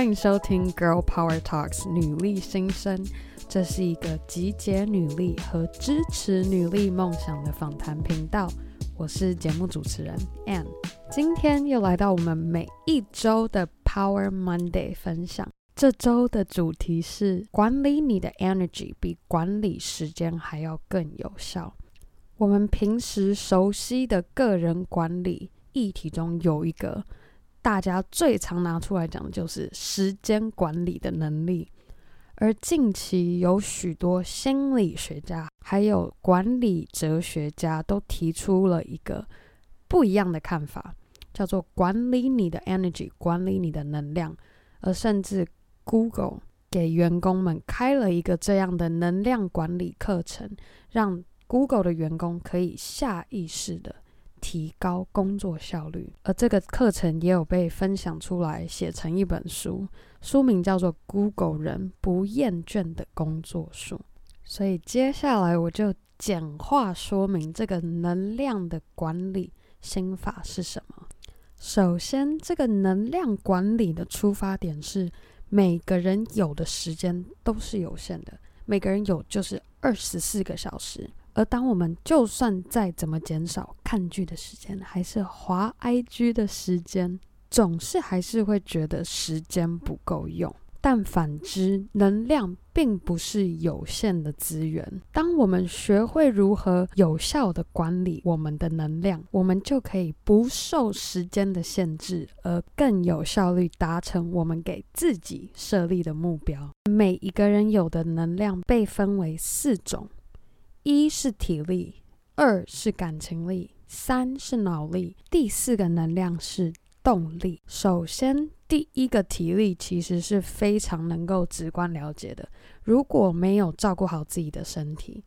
欢迎收听《Girl Power Talks》女力新生。这是一个集结女力和支持女力梦想的访谈频道。我是节目主持人 Anne，今天又来到我们每一周的 Power Monday 分享。这周的主题是管理你的 energy 比管理时间还要更有效。我们平时熟悉的个人管理议题中有一个大家最常拿出来讲的就是时间管理的能力。而近期有许多心理学家还有管理哲学家都提出了一个不一样的看法，叫做管理你的 energy，管理你的能量，而甚至。Google 给员工们开了一个这样的能量管理课程，让 Google 的员工可以下意识的提高工作效率。而这个课程也有被分享出来，写成一本书，书名叫做《Google 人不厌倦的工作术》。所以接下来我就简化说明这个能量的管理心法是什么。首先，这个能量管理的出发点是。每个人有的时间都是有限的，每个人有就是二十四个小时。而当我们就算再怎么减少看剧的时间，还是滑 IG 的时间，总是还是会觉得时间不够用。但反之，能量并不是有限的资源。当我们学会如何有效地管理我们的能量，我们就可以不受时间的限制，而更有效率达成我们给自己设立的目标。每一个人有的能量被分为四种：一是体力，二是感情力，三是脑力，第四个能量是动力。首先，第一个体力其实是非常能够直观了解的。如果没有照顾好自己的身体，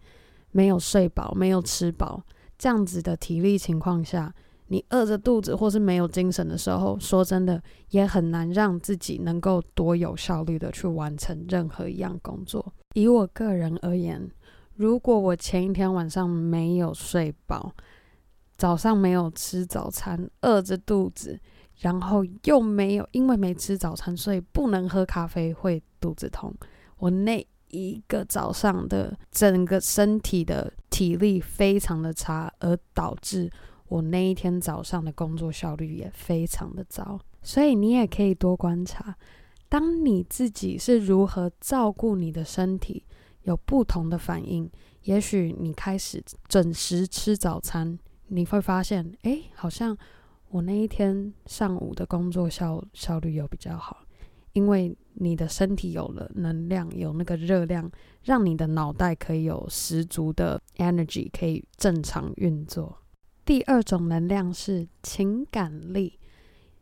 没有睡饱，没有吃饱，这样子的体力情况下，你饿着肚子或是没有精神的时候，说真的也很难让自己能够多有效率的去完成任何一样工作。以我个人而言，如果我前一天晚上没有睡饱，早上没有吃早餐，饿着肚子。然后又没有，因为没吃早餐，所以不能喝咖啡，会肚子痛。我那一个早上的整个身体的体力非常的差，而导致我那一天早上的工作效率也非常的糟。所以你也可以多观察，当你自己是如何照顾你的身体，有不同的反应。也许你开始准时吃早餐，你会发现，哎，好像。我那一天上午的工作效效率有比较好，因为你的身体有了能量，有那个热量，让你的脑袋可以有十足的 energy，可以正常运作。第二种能量是情感力，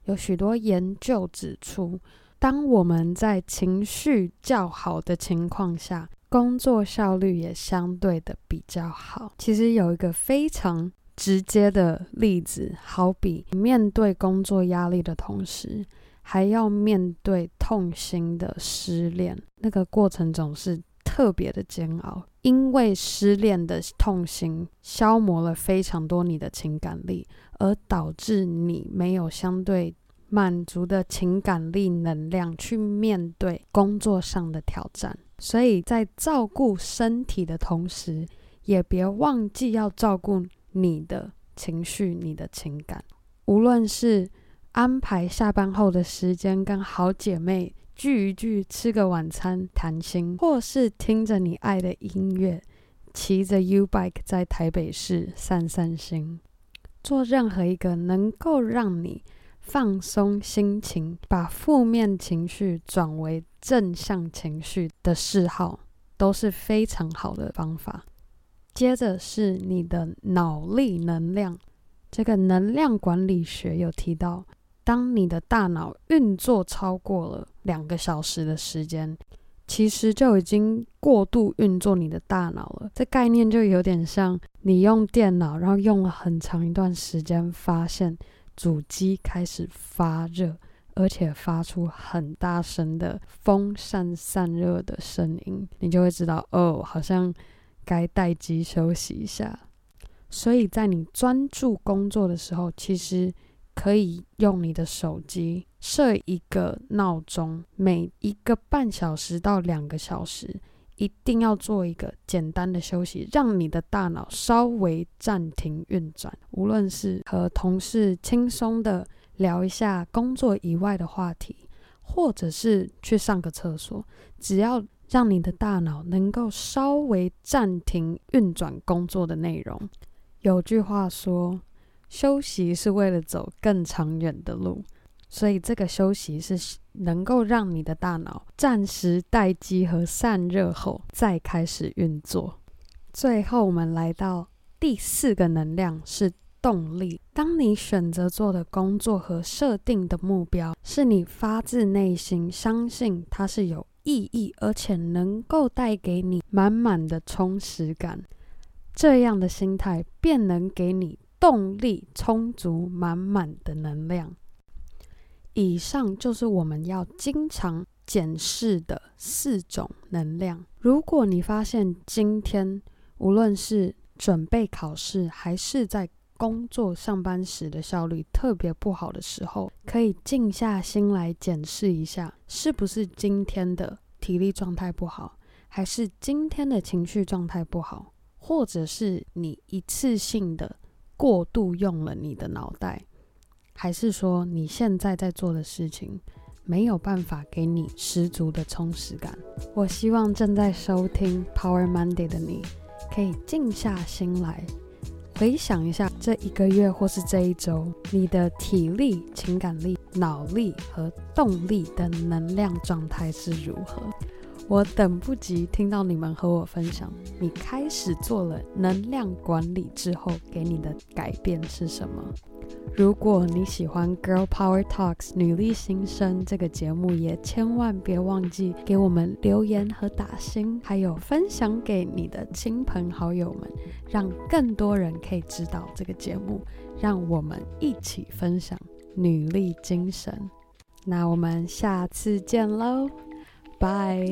有许多研究指出，当我们在情绪较好的情况下，工作效率也相对的比较好。其实有一个非常。直接的例子，好比面对工作压力的同时，还要面对痛心的失恋，那个过程总是特别的煎熬。因为失恋的痛心消磨了非常多你的情感力，而导致你没有相对满足的情感力能量去面对工作上的挑战。所以在照顾身体的同时，也别忘记要照顾。你的情绪，你的情感，无论是安排下班后的时间跟好姐妹聚一聚，吃个晚餐谈心，或是听着你爱的音乐，骑着 U-Bike 在台北市散散心，做任何一个能够让你放松心情，把负面情绪转为正向情绪的嗜好，都是非常好的方法。接着是你的脑力能量，这个能量管理学有提到，当你的大脑运作超过了两个小时的时间，其实就已经过度运作你的大脑了。这概念就有点像你用电脑，然后用了很长一段时间，发现主机开始发热，而且发出很大声的风扇散热的声音，你就会知道，哦，好像。该待机休息一下，所以在你专注工作的时候，其实可以用你的手机设一个闹钟，每一个半小时到两个小时，一定要做一个简单的休息，让你的大脑稍微暂停运转。无论是和同事轻松的聊一下工作以外的话题，或者是去上个厕所，只要让你的大脑能够稍微暂停运转工作的内容。有句话说，休息是为了走更长远的路。所以，这个休息是能够让你的大脑暂时待机和散热后，再开始运作。最后，我们来到第四个能量是动力。当你选择做的工作和设定的目标是你发自内心相信它是有意义，而且能够带给你满满的充实感，这样的心态便能给你动力充足、满满的能量。以上就是我们要经常检视的四种能量。如果你发现今天无论是准备考试，还是在工作上班时的效率特别不好的时候，可以静下心来检视一下，是不是今天的体力状态不好，还是今天的情绪状态不好，或者是你一次性的过度用了你的脑袋。还是说你现在在做的事情没有办法给你十足的充实感？我希望正在收听 Power Monday 的你，可以静下心来回想一下这一个月或是这一周，你的体力、情感力、脑力和动力的能量状态是如何。我等不及听到你们和我分享，你开始做了能量管理之后，给你的改变是什么？如果你喜欢《Girl Power Talks》女力新生这个节目，也千万别忘记给我们留言和打星，还有分享给你的亲朋好友们，让更多人可以知道这个节目，让我们一起分享女力精神。那我们下次见喽，拜。